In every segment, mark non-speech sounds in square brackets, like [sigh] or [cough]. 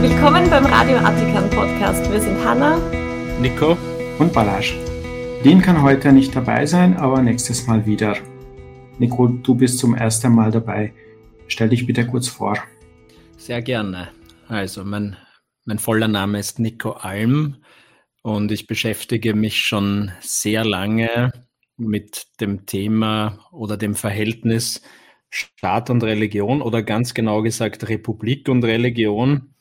Willkommen beim Radio Attikan Podcast. Wir sind Hanna, Nico und Balasch. Dean kann heute nicht dabei sein, aber nächstes Mal wieder. Nico, du bist zum ersten Mal dabei. Stell dich bitte kurz vor. Sehr gerne. Also, mein, mein voller Name ist Nico Alm und ich beschäftige mich schon sehr lange mit dem Thema oder dem Verhältnis Staat und Religion oder ganz genau gesagt Republik und Religion.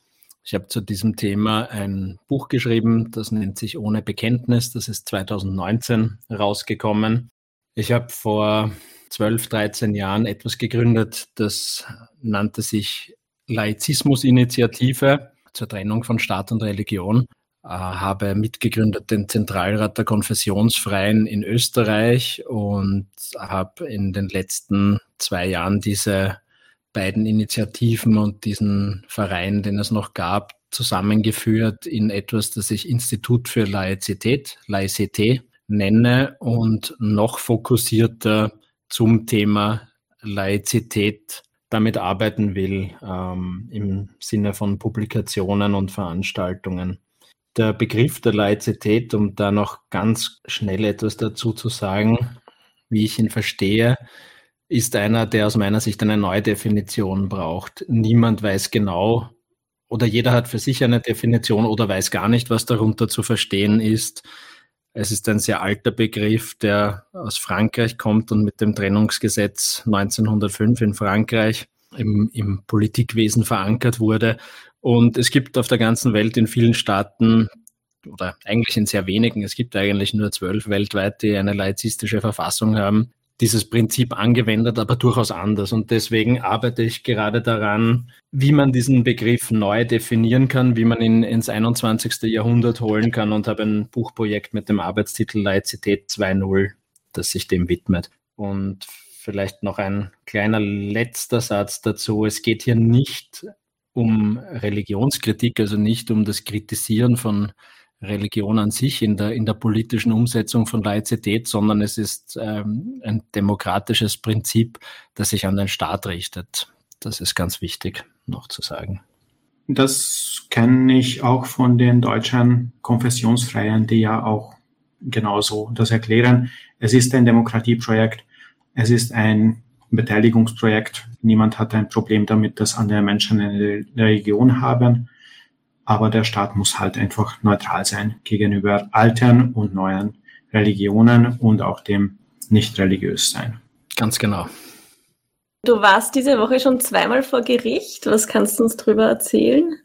Ich habe zu diesem Thema ein Buch geschrieben, das nennt sich Ohne Bekenntnis. Das ist 2019 rausgekommen. Ich habe vor 12, 13 Jahren etwas gegründet, das nannte sich Laizismus-Initiative zur Trennung von Staat und Religion. Äh, habe mitgegründet den Zentralrat der Konfessionsfreien in Österreich und habe in den letzten zwei Jahren diese beiden Initiativen und diesen Verein, den es noch gab, zusammengeführt in etwas, das ich Institut für Laizität, Laicité, nenne und noch fokussierter zum Thema Laizität damit arbeiten will, ähm, im Sinne von Publikationen und Veranstaltungen. Der Begriff der Laizität, um da noch ganz schnell etwas dazu zu sagen, wie ich ihn verstehe, ist einer, der aus meiner Sicht eine neue Definition braucht. Niemand weiß genau oder jeder hat für sich eine Definition oder weiß gar nicht, was darunter zu verstehen ist. Es ist ein sehr alter Begriff, der aus Frankreich kommt und mit dem Trennungsgesetz 1905 in Frankreich im, im Politikwesen verankert wurde. Und es gibt auf der ganzen Welt in vielen Staaten oder eigentlich in sehr wenigen, es gibt eigentlich nur zwölf weltweit, die eine laizistische Verfassung haben, dieses Prinzip angewendet, aber durchaus anders. Und deswegen arbeite ich gerade daran, wie man diesen Begriff neu definieren kann, wie man ihn ins 21. Jahrhundert holen kann und habe ein Buchprojekt mit dem Arbeitstitel Laizität 2.0, das sich dem widmet. Und vielleicht noch ein kleiner letzter Satz dazu. Es geht hier nicht um Religionskritik, also nicht um das Kritisieren von Religion an sich in der, in der politischen Umsetzung von Laizität, sondern es ist ähm, ein demokratisches Prinzip, das sich an den Staat richtet. Das ist ganz wichtig noch zu sagen. Das kenne ich auch von den deutschen Konfessionsfreien, die ja auch genauso das erklären. Es ist ein Demokratieprojekt, es ist ein Beteiligungsprojekt. Niemand hat ein Problem damit, dass andere Menschen eine Religion haben aber der Staat muss halt einfach neutral sein gegenüber alten und neuen Religionen und auch dem nicht religiös sein. Ganz genau. Du warst diese Woche schon zweimal vor Gericht. Was kannst du uns darüber erzählen?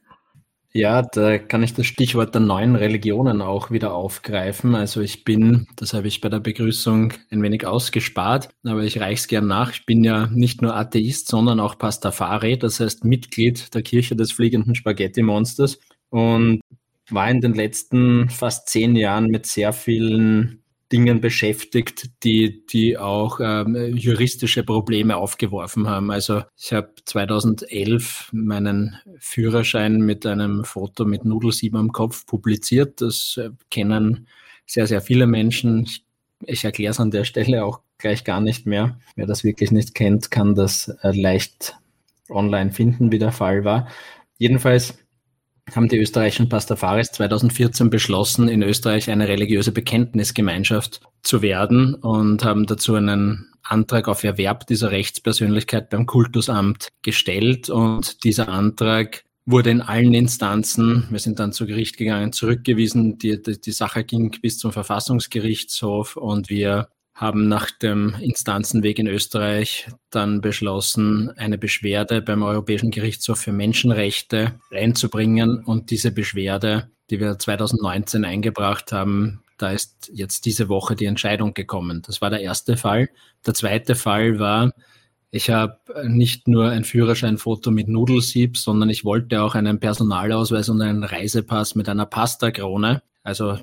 Ja, da kann ich das Stichwort der neuen Religionen auch wieder aufgreifen. Also ich bin, das habe ich bei der Begrüßung ein wenig ausgespart, aber ich reiche es gern nach. Ich bin ja nicht nur Atheist, sondern auch Pastafari, das heißt Mitglied der Kirche des fliegenden Spaghetti-Monsters und war in den letzten fast zehn Jahren mit sehr vielen Dingen beschäftigt, die, die auch ähm, juristische Probleme aufgeworfen haben. Also ich habe 2011 meinen Führerschein mit einem Foto mit Nudelsieb am Kopf publiziert. Das äh, kennen sehr, sehr viele Menschen. Ich, ich erkläre es an der Stelle auch gleich gar nicht mehr. Wer das wirklich nicht kennt, kann das äh, leicht online finden, wie der Fall war. Jedenfalls haben die österreichischen Pastafaris 2014 beschlossen, in Österreich eine religiöse Bekenntnisgemeinschaft zu werden und haben dazu einen Antrag auf Erwerb dieser Rechtspersönlichkeit beim Kultusamt gestellt und dieser Antrag wurde in allen Instanzen, wir sind dann zu Gericht gegangen, zurückgewiesen. Die, die, die Sache ging bis zum Verfassungsgerichtshof und wir haben nach dem Instanzenweg in Österreich dann beschlossen, eine Beschwerde beim Europäischen Gerichtshof für Menschenrechte einzubringen. Und diese Beschwerde, die wir 2019 eingebracht haben, da ist jetzt diese Woche die Entscheidung gekommen. Das war der erste Fall. Der zweite Fall war, ich habe nicht nur ein Führerscheinfoto mit Nudelsieb, sondern ich wollte auch einen Personalausweis und einen Reisepass mit einer Pastakrone. Also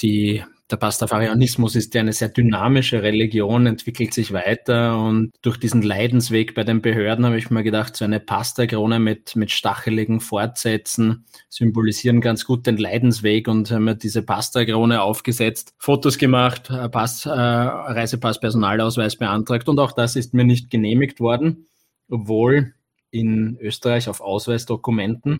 die der Pastafarianismus ist ja eine sehr dynamische Religion, entwickelt sich weiter und durch diesen Leidensweg bei den Behörden habe ich mir gedacht, so eine Pastakrone mit, mit stacheligen Fortsätzen symbolisieren ganz gut den Leidensweg und haben mir diese Pastakrone aufgesetzt, Fotos gemacht, Pass, äh, Reisepass, Personalausweis beantragt und auch das ist mir nicht genehmigt worden, obwohl in Österreich auf Ausweisdokumenten,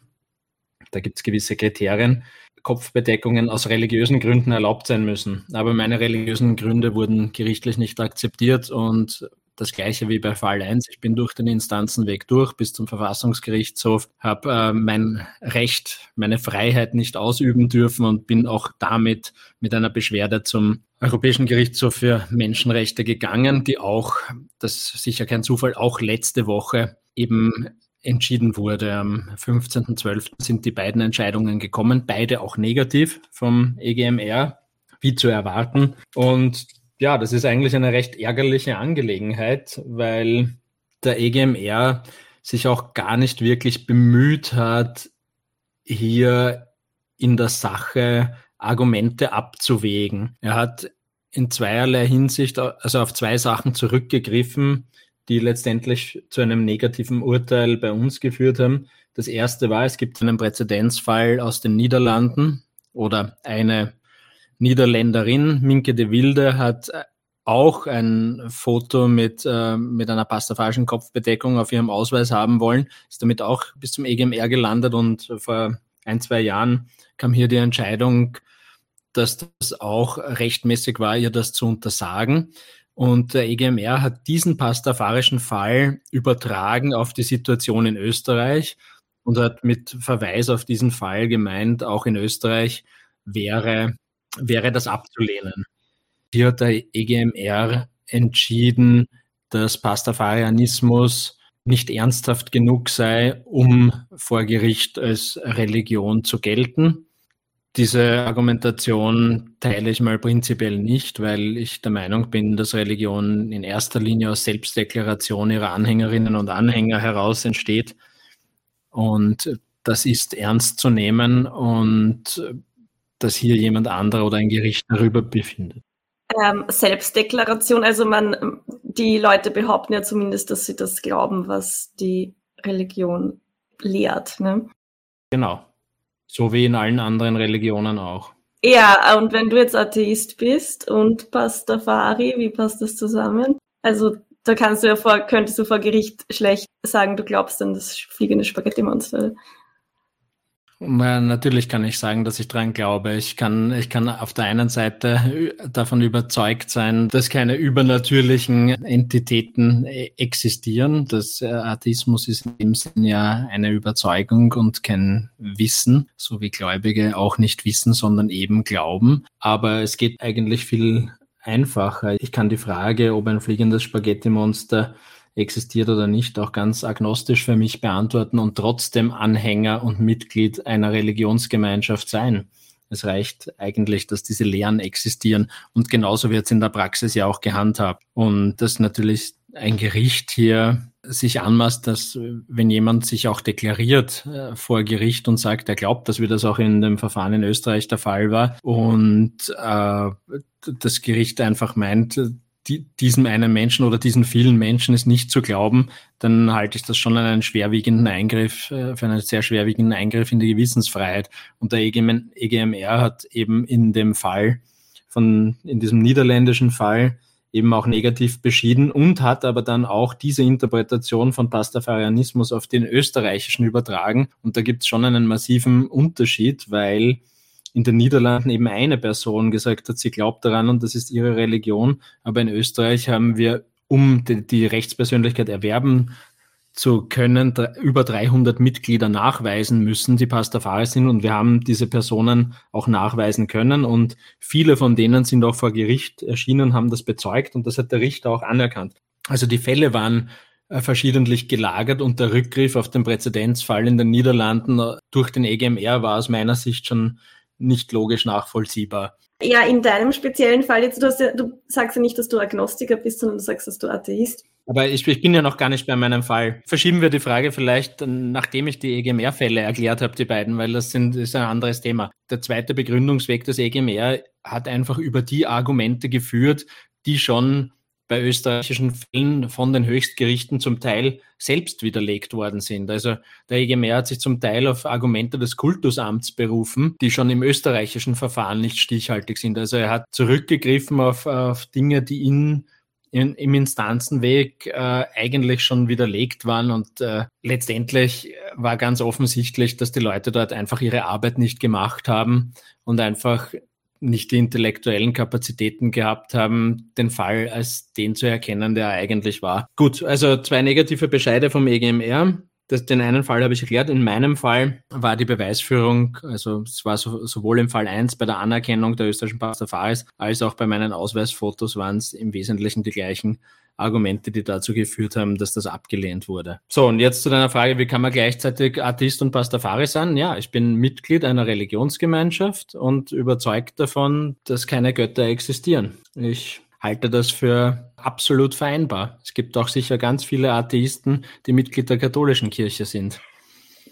da gibt es gewisse Kriterien, Kopfbedeckungen aus religiösen Gründen erlaubt sein müssen. Aber meine religiösen Gründe wurden gerichtlich nicht akzeptiert und das gleiche wie bei Fall 1. Ich bin durch den Instanzenweg durch bis zum Verfassungsgerichtshof, habe äh, mein Recht, meine Freiheit nicht ausüben dürfen und bin auch damit mit einer Beschwerde zum Europäischen Gerichtshof für Menschenrechte gegangen, die auch, das ist sicher kein Zufall, auch letzte Woche eben entschieden wurde. Am 15.12. sind die beiden Entscheidungen gekommen, beide auch negativ vom EGMR, wie zu erwarten. Und ja, das ist eigentlich eine recht ärgerliche Angelegenheit, weil der EGMR sich auch gar nicht wirklich bemüht hat, hier in der Sache Argumente abzuwägen. Er hat in zweierlei Hinsicht, also auf zwei Sachen zurückgegriffen, die letztendlich zu einem negativen Urteil bei uns geführt haben. Das erste war, es gibt einen Präzedenzfall aus den Niederlanden oder eine Niederländerin, Minke de Wilde, hat auch ein Foto mit, äh, mit einer pastafarischen Kopfbedeckung auf ihrem Ausweis haben wollen, ist damit auch bis zum EGMR gelandet und vor ein, zwei Jahren kam hier die Entscheidung, dass das auch rechtmäßig war, ihr das zu untersagen. Und der EGMR hat diesen pastafarischen Fall übertragen auf die Situation in Österreich und hat mit Verweis auf diesen Fall gemeint, auch in Österreich wäre, wäre das abzulehnen. Hier hat der EGMR entschieden, dass Pastafarianismus nicht ernsthaft genug sei, um vor Gericht als Religion zu gelten. Diese Argumentation teile ich mal prinzipiell nicht, weil ich der Meinung bin, dass Religion in erster Linie aus Selbstdeklaration ihrer Anhängerinnen und Anhänger heraus entsteht. Und das ist ernst zu nehmen und dass hier jemand anderer oder ein Gericht darüber befindet. Ähm, Selbstdeklaration, also man, die Leute behaupten ja zumindest, dass sie das glauben, was die Religion lehrt. Ne? Genau. So wie in allen anderen Religionen auch. Ja, und wenn du jetzt Atheist bist und Pastafari, wie passt das zusammen? Also da kannst du ja vor, könntest du vor Gericht schlecht sagen, du glaubst an das fliegende Spaghetti-Monster. Natürlich kann ich sagen, dass ich dran glaube. Ich kann, ich kann auf der einen Seite davon überzeugt sein, dass keine übernatürlichen Entitäten äh, existieren. Das äh, Atheismus ist in dem Sinn ja eine Überzeugung und kein Wissen, so wie Gläubige auch nicht wissen, sondern eben glauben. Aber es geht eigentlich viel einfacher. Ich kann die Frage, ob ein fliegendes Spaghetti-Monster existiert oder nicht, auch ganz agnostisch für mich beantworten und trotzdem Anhänger und Mitglied einer Religionsgemeinschaft sein. Es reicht eigentlich, dass diese Lehren existieren. Und genauso wird es in der Praxis ja auch gehandhabt. Und dass natürlich ein Gericht hier sich anmaßt, dass wenn jemand sich auch deklariert äh, vor Gericht und sagt, er glaubt, dass wie das auch in dem Verfahren in Österreich der Fall war und äh, das Gericht einfach meint, die, diesem einen Menschen oder diesen vielen Menschen es nicht zu glauben, dann halte ich das schon an einen schwerwiegenden Eingriff, äh, für einen sehr schwerwiegenden Eingriff in die Gewissensfreiheit. Und der EGM, EGMR hat eben in dem Fall von, in diesem niederländischen Fall eben auch negativ beschieden und hat aber dann auch diese Interpretation von Pastafarianismus auf den österreichischen übertragen. Und da gibt es schon einen massiven Unterschied, weil in den Niederlanden eben eine Person gesagt hat, sie glaubt daran und das ist ihre Religion. Aber in Österreich haben wir, um die, die Rechtspersönlichkeit erwerben zu können, über 300 Mitglieder nachweisen müssen, die Pastafari sind. Und wir haben diese Personen auch nachweisen können. Und viele von denen sind auch vor Gericht erschienen, haben das bezeugt. Und das hat der Richter auch anerkannt. Also die Fälle waren äh, verschiedentlich gelagert und der Rückgriff auf den Präzedenzfall in den Niederlanden durch den EGMR war aus meiner Sicht schon nicht logisch nachvollziehbar. Ja, in deinem speziellen Fall jetzt, du, ja, du sagst ja nicht, dass du Agnostiker bist, sondern du sagst, dass du Atheist. Aber ich, ich, bin ja noch gar nicht bei meinem Fall. Verschieben wir die Frage vielleicht, nachdem ich die EGMR-Fälle erklärt habe, die beiden, weil das, sind, ist ein anderes Thema. Der zweite Begründungsweg des EGMR hat einfach über die Argumente geführt, die schon bei österreichischen Fällen von den Höchstgerichten zum Teil selbst widerlegt worden sind. Also der EGMR hat sich zum Teil auf Argumente des Kultusamts berufen, die schon im österreichischen Verfahren nicht stichhaltig sind. Also er hat zurückgegriffen auf, auf Dinge, die in, in, im Instanzenweg äh, eigentlich schon widerlegt waren und äh, letztendlich war ganz offensichtlich, dass die Leute dort einfach ihre Arbeit nicht gemacht haben und einfach nicht die intellektuellen Kapazitäten gehabt haben, den Fall als den zu erkennen, der er eigentlich war. Gut, also zwei negative Bescheide vom EGMR. Das, den einen Fall habe ich erklärt. In meinem Fall war die Beweisführung, also es war so, sowohl im Fall 1 bei der Anerkennung der österreichischen Pastafaris als auch bei meinen Ausweisfotos waren es im Wesentlichen die gleichen Argumente, die dazu geführt haben, dass das abgelehnt wurde. So, und jetzt zu deiner Frage, wie kann man gleichzeitig Atheist und Pastafari sein? Ja, ich bin Mitglied einer Religionsgemeinschaft und überzeugt davon, dass keine Götter existieren. Ich halte das für absolut vereinbar. Es gibt auch sicher ganz viele Atheisten, die Mitglied der katholischen Kirche sind.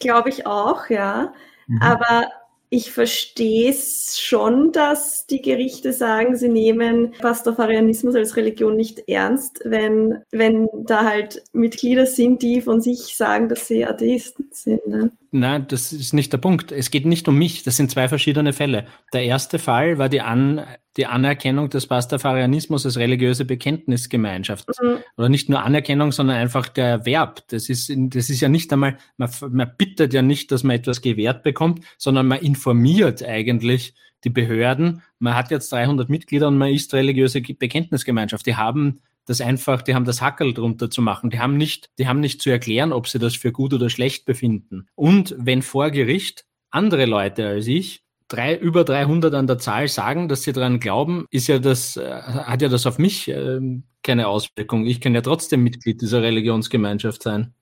Glaube ich auch, ja. Mhm. Aber ich verstehe es schon, dass die Gerichte sagen, sie nehmen Pastafarianismus als Religion nicht ernst, wenn, wenn da halt Mitglieder sind, die von sich sagen, dass sie Atheisten sind. Ne? Nein, das ist nicht der Punkt. Es geht nicht um mich. Das sind zwei verschiedene Fälle. Der erste Fall war die, An die Anerkennung des Pastafarianismus als religiöse Bekenntnisgemeinschaft. Mhm. Oder nicht nur Anerkennung, sondern einfach der Verb. Das ist, das ist ja nicht einmal, man, man bittet ja nicht, dass man etwas gewährt bekommt, sondern man informiert eigentlich die Behörden. Man hat jetzt 300 Mitglieder und man ist religiöse Bekenntnisgemeinschaft. Die haben das einfach, die haben das Hackel drunter zu machen. Die haben nicht, die haben nicht zu erklären, ob sie das für gut oder schlecht befinden. Und wenn vor Gericht andere Leute als ich drei, über 300 an der Zahl sagen, dass sie daran glauben, ist ja das, äh, hat ja das auf mich äh, keine Auswirkung. Ich kann ja trotzdem Mitglied dieser Religionsgemeinschaft sein.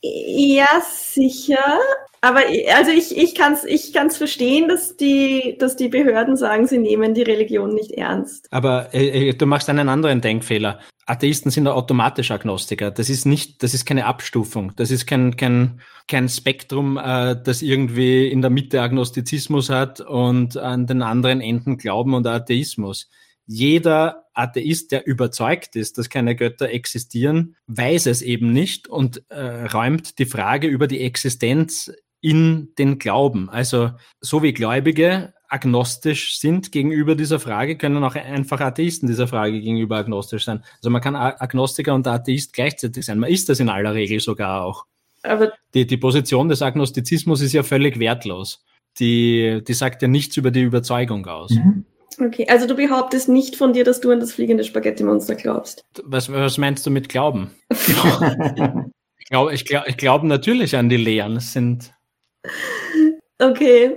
Ja, sicher. Aber also ich, ich kann es ich kann's verstehen, dass die, dass die Behörden sagen, sie nehmen die Religion nicht ernst. Aber äh, äh du machst einen anderen Denkfehler. Atheisten sind automatisch Agnostiker. Das ist nicht, das ist keine Abstufung. Das ist kein, kein, kein Spektrum, äh, das irgendwie in der Mitte Agnostizismus hat und an den anderen Enden Glauben und Atheismus. Jeder Atheist, der überzeugt ist, dass keine Götter existieren, weiß es eben nicht und äh, räumt die Frage über die Existenz in den Glauben. Also so wie Gläubige agnostisch sind gegenüber dieser Frage, können auch einfach Atheisten dieser Frage gegenüber agnostisch sein. Also man kann Agnostiker und Atheist gleichzeitig sein. Man ist das in aller Regel sogar auch. Aber die, die Position des Agnostizismus ist ja völlig wertlos. Die, die sagt ja nichts über die Überzeugung aus. Mhm. Okay, also du behauptest nicht von dir, dass du an das fliegende Spaghetti-Monster glaubst. Was, was meinst du mit Glauben? [laughs] ich glaube ich glaub, ich glaub natürlich an die Lehren. Es sind Okay.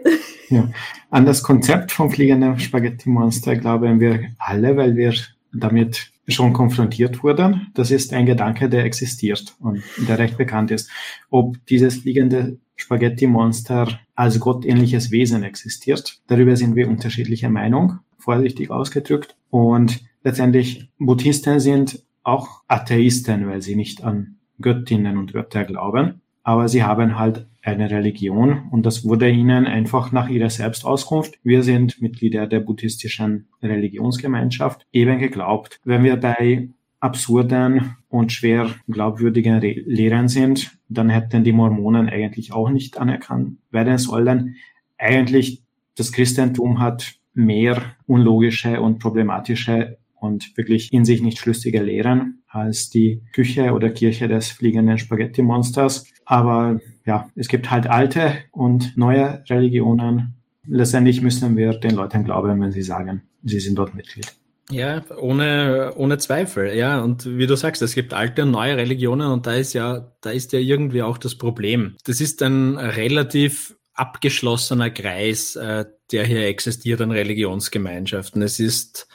Ja. An das Konzept vom fliegenden Spaghetti-Monster glauben wir alle, weil wir damit schon konfrontiert wurden. Das ist ein Gedanke, der existiert und der recht bekannt ist. Ob dieses fliegende Spaghetti-Monster als gottähnliches Wesen existiert, darüber sind wir unterschiedlicher Meinung, vorsichtig ausgedrückt. Und letztendlich Buddhisten sind auch Atheisten, weil sie nicht an Göttinnen und Götter glauben aber sie haben halt eine Religion und das wurde ihnen einfach nach ihrer Selbstauskunft, wir sind Mitglieder der buddhistischen Religionsgemeinschaft, eben geglaubt. Wenn wir bei absurden und schwer glaubwürdigen Lehren sind, dann hätten die Mormonen eigentlich auch nicht anerkannt werden sollen. Eigentlich, das Christentum hat mehr unlogische und problematische und wirklich in sich nicht schlüssige Lehren als die Küche oder Kirche des fliegenden Spaghetti-Monsters. Aber ja, es gibt halt alte und neue Religionen. Letztendlich müssen wir den Leuten glauben, wenn sie sagen, sie sind dort Mitglied. Ja, ohne, ohne Zweifel, ja. Und wie du sagst, es gibt alte und neue Religionen und da ist ja, da ist ja irgendwie auch das Problem. Das ist ein relativ abgeschlossener Kreis, äh, der hier existiert an Religionsgemeinschaften. Es ist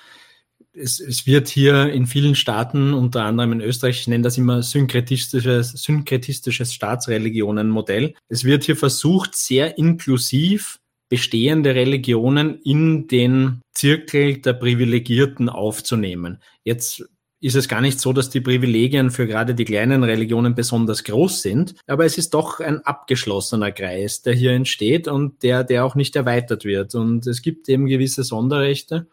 es, es wird hier in vielen Staaten, unter anderem in Österreich, ich nenne das immer synkretistisches, synkretistisches Staatsreligionenmodell. Es wird hier versucht, sehr inklusiv bestehende Religionen in den Zirkel der Privilegierten aufzunehmen. Jetzt ist es gar nicht so, dass die Privilegien für gerade die kleinen Religionen besonders groß sind, aber es ist doch ein abgeschlossener Kreis, der hier entsteht und der, der auch nicht erweitert wird. Und es gibt eben gewisse Sonderrechte,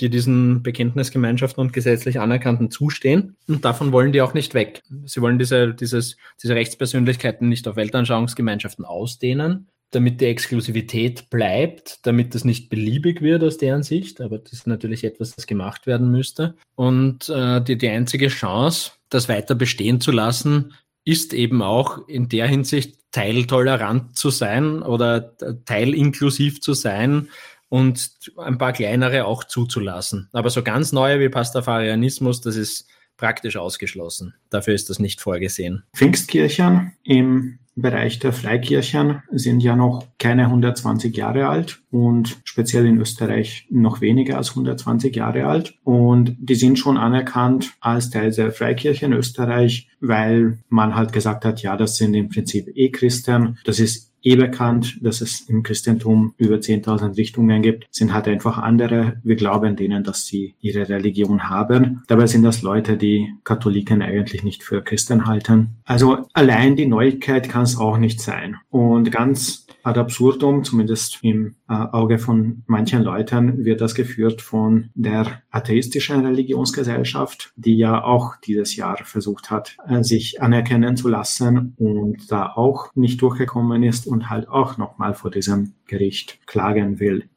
die diesen Bekenntnisgemeinschaften und gesetzlich Anerkannten zustehen. Und davon wollen die auch nicht weg. Sie wollen diese, dieses, diese Rechtspersönlichkeiten nicht auf Weltanschauungsgemeinschaften ausdehnen, damit die Exklusivität bleibt, damit das nicht beliebig wird aus deren Sicht, aber das ist natürlich etwas, das gemacht werden müsste. Und äh, die, die einzige Chance, das weiter bestehen zu lassen, ist eben auch in der Hinsicht teiltolerant zu sein oder teilinklusiv zu sein und ein paar kleinere auch zuzulassen. Aber so ganz neue wie Pastafarianismus, das ist praktisch ausgeschlossen. Dafür ist das nicht vorgesehen. Pfingstkirchen im Bereich der Freikirchen sind ja noch keine 120 Jahre alt und speziell in Österreich noch weniger als 120 Jahre alt. Und die sind schon anerkannt als Teil der Freikirche in Österreich, weil man halt gesagt hat, ja, das sind im Prinzip eh Christen. Das ist eh bekannt, dass es im Christentum über 10.000 Richtungen gibt, sind halt einfach andere. Wir glauben denen, dass sie ihre Religion haben. Dabei sind das Leute, die Katholiken eigentlich nicht für Christen halten. Also allein die Neuigkeit kann es auch nicht sein. Und ganz ad absurdum, zumindest im äh, Auge von manchen Leuten, wird das geführt von der atheistischen Religionsgesellschaft, die ja auch dieses Jahr versucht hat, äh, sich anerkennen zu lassen und da auch nicht durchgekommen ist und halt auch nochmal vor diesem Gericht klagen will.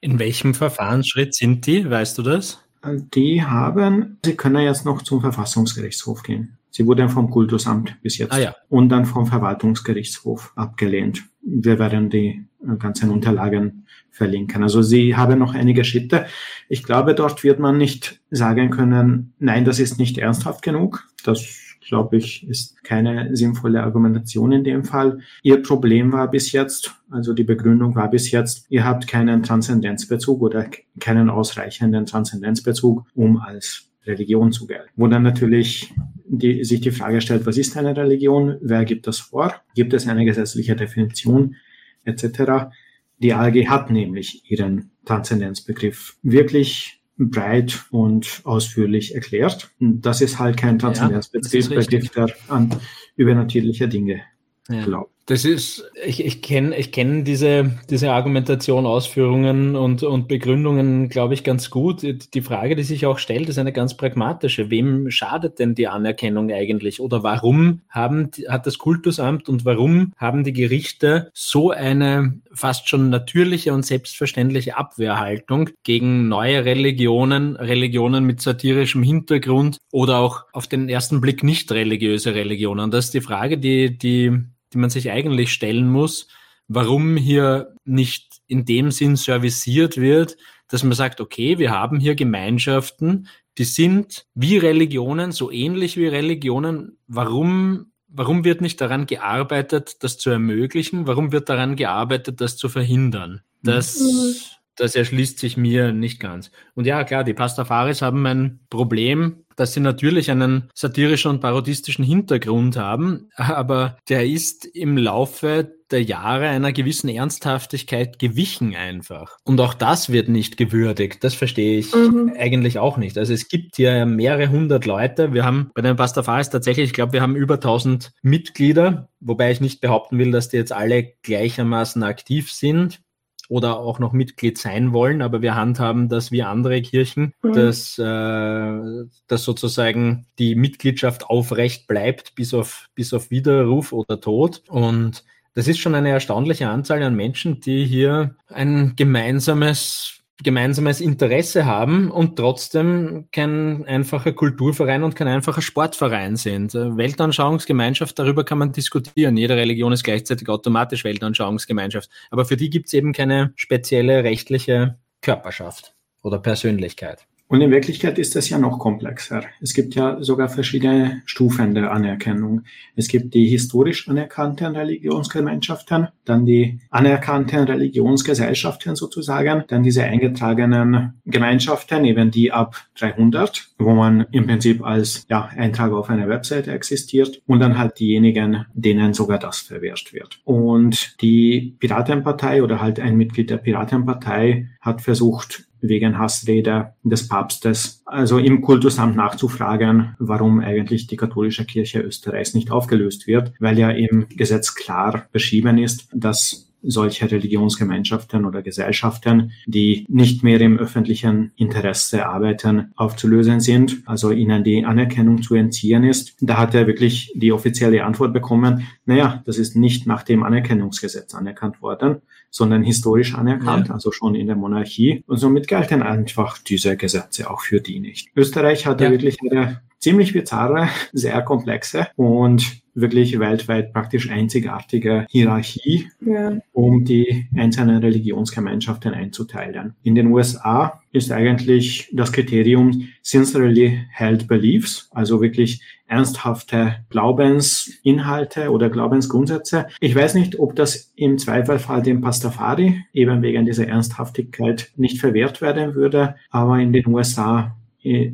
In welchem Verfahrensschritt sind die? Weißt du das? Äh, die haben, sie können jetzt noch zum Verfassungsgerichtshof gehen. Sie wurden vom Kultusamt bis jetzt ah, ja. und dann vom Verwaltungsgerichtshof abgelehnt. Wir werden die äh, ganzen Unterlagen verlinken. Also Sie haben noch einige Schritte. Ich glaube, dort wird man nicht sagen können, nein, das ist nicht ernsthaft genug. Das glaube ich, ist keine sinnvolle Argumentation in dem Fall. Ihr Problem war bis jetzt, also die Begründung war bis jetzt, ihr habt keinen Transzendenzbezug oder keinen ausreichenden Transzendenzbezug, um als Religion zu gelten. Wo dann natürlich die, sich die Frage stellt, was ist eine Religion? Wer gibt das vor? Gibt es eine gesetzliche Definition etc.? Die ALG hat nämlich ihren Transzendenzbegriff wirklich breit und ausführlich erklärt. Das ist halt kein Transzendenzbegriff, ja, der an übernatürliche Dinge ja. glaubt. Das ist, ich, ich kenne ich kenn diese, diese Argumentation, Ausführungen und, und Begründungen, glaube ich, ganz gut. Die Frage, die sich auch stellt, ist eine ganz pragmatische. Wem schadet denn die Anerkennung eigentlich? Oder warum haben, hat das Kultusamt und warum haben die Gerichte so eine fast schon natürliche und selbstverständliche Abwehrhaltung gegen neue Religionen, Religionen mit satirischem Hintergrund oder auch auf den ersten Blick nicht religiöse Religionen? Das ist die Frage, die, die die man sich eigentlich stellen muss, warum hier nicht in dem Sinn serviciert wird, dass man sagt, okay, wir haben hier Gemeinschaften, die sind wie Religionen, so ähnlich wie Religionen. Warum, warum wird nicht daran gearbeitet, das zu ermöglichen? Warum wird daran gearbeitet, das zu verhindern? Das, mhm. das erschließt sich mir nicht ganz. Und ja, klar, die Pastafaris haben ein Problem, dass sie natürlich einen satirischen und parodistischen Hintergrund haben, [laughs] aber der ist im Laufe der Jahre einer gewissen Ernsthaftigkeit gewichen einfach. Und auch das wird nicht gewürdigt. Das verstehe ich mhm. eigentlich auch nicht. Also es gibt hier mehrere hundert Leute. Wir haben bei den Pastafaris tatsächlich, ich glaube, wir haben über 1000 Mitglieder, wobei ich nicht behaupten will, dass die jetzt alle gleichermaßen aktiv sind oder auch noch Mitglied sein wollen, aber wir handhaben das wie andere Kirchen, mhm. dass, äh, dass sozusagen die Mitgliedschaft aufrecht bleibt bis auf, bis auf Widerruf oder Tod. Und das ist schon eine erstaunliche Anzahl an Menschen, die hier ein gemeinsames gemeinsames Interesse haben und trotzdem kein einfacher Kulturverein und kein einfacher Sportverein sind. Weltanschauungsgemeinschaft, darüber kann man diskutieren. Jede Religion ist gleichzeitig automatisch Weltanschauungsgemeinschaft. Aber für die gibt es eben keine spezielle rechtliche Körperschaft oder Persönlichkeit. Und in Wirklichkeit ist das ja noch komplexer. Es gibt ja sogar verschiedene Stufen der Anerkennung. Es gibt die historisch anerkannten Religionsgemeinschaften, dann die anerkannten Religionsgesellschaften sozusagen, dann diese eingetragenen Gemeinschaften, eben die ab 300, wo man im Prinzip als ja, Eintrag auf einer Webseite existiert und dann halt diejenigen, denen sogar das verwehrt wird. Und die Piratenpartei oder halt ein Mitglied der Piratenpartei hat versucht, wegen Hassrede des Papstes, also im Kultusamt nachzufragen, warum eigentlich die katholische Kirche Österreichs nicht aufgelöst wird, weil ja im Gesetz klar beschrieben ist, dass solche Religionsgemeinschaften oder Gesellschaften, die nicht mehr im öffentlichen Interesse arbeiten, aufzulösen sind, also ihnen die Anerkennung zu entziehen ist. Da hat er wirklich die offizielle Antwort bekommen, naja, das ist nicht nach dem Anerkennungsgesetz anerkannt worden, sondern historisch anerkannt, ja. also schon in der Monarchie. Und somit gelten einfach diese Gesetze auch für die nicht. Österreich hatte ja. wirklich eine ziemlich bizarre, sehr komplexe und wirklich weltweit praktisch einzigartige Hierarchie, ja. um die einzelnen Religionsgemeinschaften einzuteilen. In den USA ist eigentlich das Kriterium sincerely held beliefs, also wirklich ernsthafte Glaubensinhalte oder Glaubensgrundsätze. Ich weiß nicht, ob das im Zweifelfall dem Pastafari eben wegen dieser Ernsthaftigkeit nicht verwehrt werden würde, aber in den USA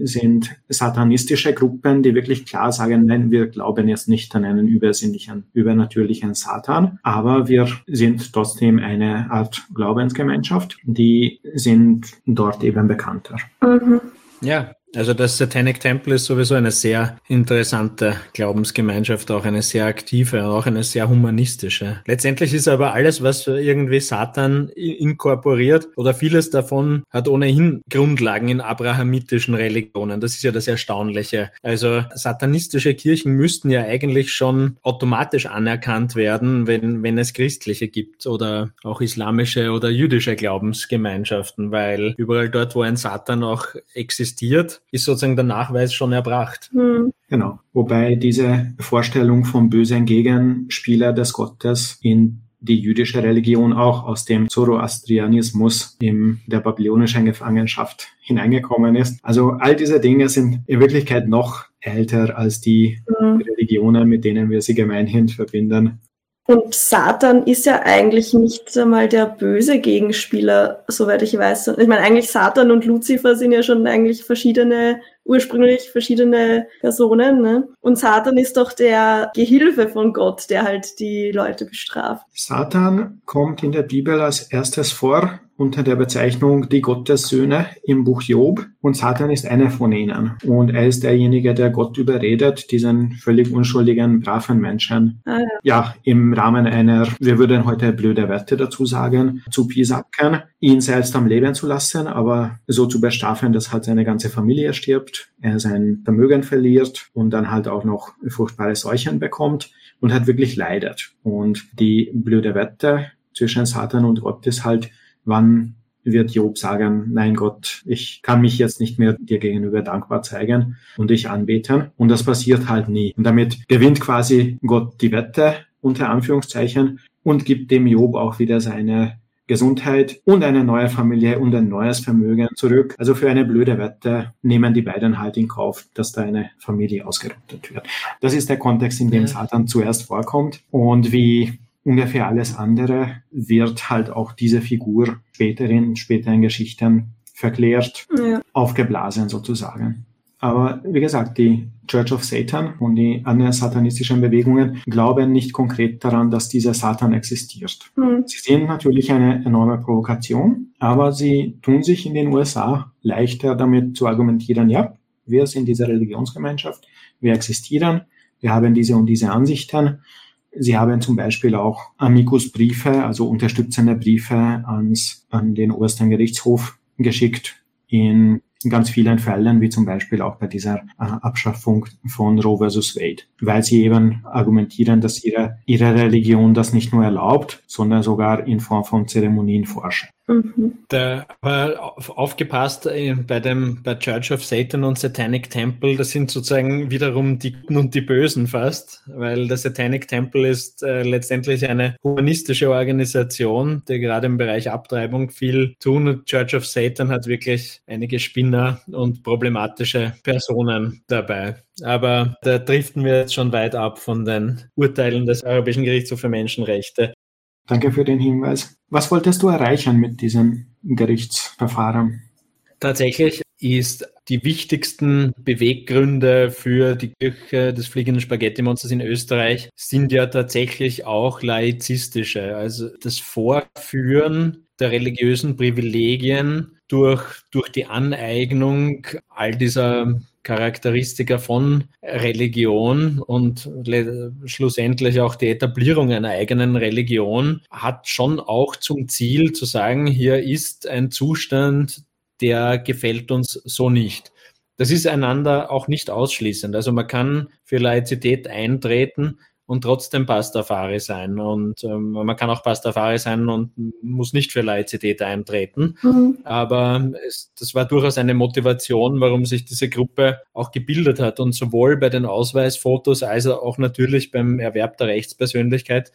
sind satanistische Gruppen, die wirklich klar sagen, nein, wir glauben jetzt nicht an einen übersinnlichen, übernatürlichen Satan, aber wir sind trotzdem eine Art Glaubensgemeinschaft, die sind dort eben bekannter. Mhm. Ja, also das Satanic Temple ist sowieso eine sehr interessante Glaubensgemeinschaft, auch eine sehr aktive, auch eine sehr humanistische. Letztendlich ist aber alles, was irgendwie Satan inkorporiert oder vieles davon hat ohnehin Grundlagen in abrahamitischen Religionen. Das ist ja das Erstaunliche. Also satanistische Kirchen müssten ja eigentlich schon automatisch anerkannt werden, wenn, wenn es christliche gibt oder auch islamische oder jüdische Glaubensgemeinschaften, weil überall dort, wo ein Satan auch existiert, ist sozusagen der Nachweis schon erbracht. Hm. Genau. Wobei diese Vorstellung vom bösen Gegenspieler des Gottes in die jüdische Religion auch aus dem Zoroastrianismus in der babylonischen Gefangenschaft hineingekommen ist. Also all diese Dinge sind in Wirklichkeit noch älter als die mhm. Religionen, mit denen wir sie gemeinhin verbinden. Und Satan ist ja eigentlich nicht einmal der böse Gegenspieler, soweit ich weiß. Ich meine, eigentlich Satan und Luzifer sind ja schon eigentlich verschiedene, ursprünglich verschiedene Personen. Ne? Und Satan ist doch der Gehilfe von Gott, der halt die Leute bestraft. Satan kommt in der Bibel als erstes vor unter der Bezeichnung die Gottessöhne im Buch Job und Satan ist einer von ihnen. Und er ist derjenige, der Gott überredet, diesen völlig unschuldigen, braven Menschen, ah, ja. ja. im Rahmen einer, wir würden heute blöde Wette dazu sagen, zu pisacken, ihn selbst am Leben zu lassen, aber so zu bestrafen, dass halt seine ganze Familie stirbt, er sein Vermögen verliert und dann halt auch noch furchtbare Seuchen bekommt und hat wirklich leidet. Und die blöde Wette zwischen Satan und Gott ist halt, Wann wird Job sagen, nein Gott, ich kann mich jetzt nicht mehr dir gegenüber dankbar zeigen und dich anbeten. Und das passiert halt nie. Und damit gewinnt quasi Gott die Wette, unter Anführungszeichen, und gibt dem Job auch wieder seine Gesundheit und eine neue Familie und ein neues Vermögen zurück. Also für eine blöde Wette nehmen die beiden halt in Kauf, dass da eine Familie ausgerottet wird. Das ist der Kontext, in dem Satan zuerst vorkommt. Und wie ungefähr alles andere wird halt auch diese Figur später in späteren Geschichten verklärt, ja. aufgeblasen sozusagen. Aber wie gesagt, die Church of Satan und die anderen satanistischen Bewegungen glauben nicht konkret daran, dass dieser Satan existiert. Mhm. Sie sehen natürlich eine enorme Provokation, aber sie tun sich in den USA leichter damit zu argumentieren, ja, wir sind diese Religionsgemeinschaft, wir existieren, wir haben diese und diese Ansichten Sie haben zum Beispiel auch Amicus-Briefe, also unterstützende Briefe ans, an den obersten Gerichtshof geschickt in ganz vielen Fällen, wie zum Beispiel auch bei dieser äh, Abschaffung von Roe versus Wade, weil sie eben argumentieren, dass ihre, ihre Religion das nicht nur erlaubt, sondern sogar in Form von Zeremonien forscht. Mhm. Da war aufgepasst äh, bei dem bei Church of Satan und Satanic Temple, das sind sozusagen wiederum die Guten und die Bösen fast, weil der Satanic Temple ist äh, letztendlich eine humanistische Organisation, die gerade im Bereich Abtreibung viel tun und Church of Satan hat wirklich einige Spinner und problematische Personen dabei. Aber da driften wir jetzt schon weit ab von den Urteilen des Europäischen Gerichtshofs für Menschenrechte. Danke für den Hinweis. Was wolltest du erreichen mit diesem Gerichtsverfahren? Tatsächlich ist die wichtigsten Beweggründe für die Kirche des fliegenden Spaghetti-Monsters in Österreich sind ja tatsächlich auch laizistische. Also das Vorführen der religiösen Privilegien durch, durch die Aneignung all dieser Charakteristika von Religion und schlussendlich auch die Etablierung einer eigenen Religion hat schon auch zum Ziel zu sagen, hier ist ein Zustand, der gefällt uns so nicht. Das ist einander auch nicht ausschließend. Also man kann für Laizität eintreten, und trotzdem Pastafari sein. Und ähm, man kann auch Pastafari sein und muss nicht für Laizität eintreten. Mhm. Aber es, das war durchaus eine Motivation, warum sich diese Gruppe auch gebildet hat. Und sowohl bei den Ausweisfotos als auch natürlich beim Erwerb der Rechtspersönlichkeit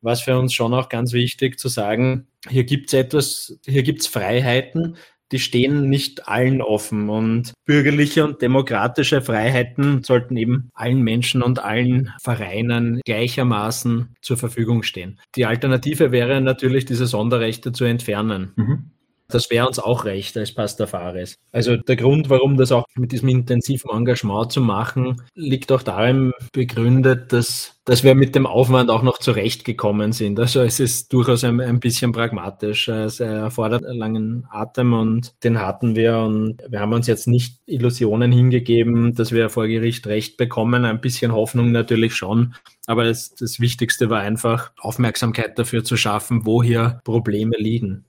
war es für uns schon auch ganz wichtig zu sagen, hier gibt es etwas, hier gibt es Freiheiten, die stehen nicht allen offen. Und bürgerliche und demokratische Freiheiten sollten eben allen Menschen und allen Vereinen gleichermaßen zur Verfügung stehen. Die Alternative wäre natürlich, diese Sonderrechte zu entfernen. Mhm. Das wäre uns auch recht als Pastafaris. Also der Grund, warum das auch mit diesem intensiven Engagement zu machen, liegt auch darin begründet, dass, dass wir mit dem Aufwand auch noch zurechtgekommen sind. Also es ist durchaus ein, ein bisschen pragmatisch. Es erfordert einen langen Atem und den hatten wir und wir haben uns jetzt nicht Illusionen hingegeben, dass wir vor Gericht Recht bekommen. Ein bisschen Hoffnung natürlich schon. Aber das, das Wichtigste war einfach Aufmerksamkeit dafür zu schaffen, wo hier Probleme liegen.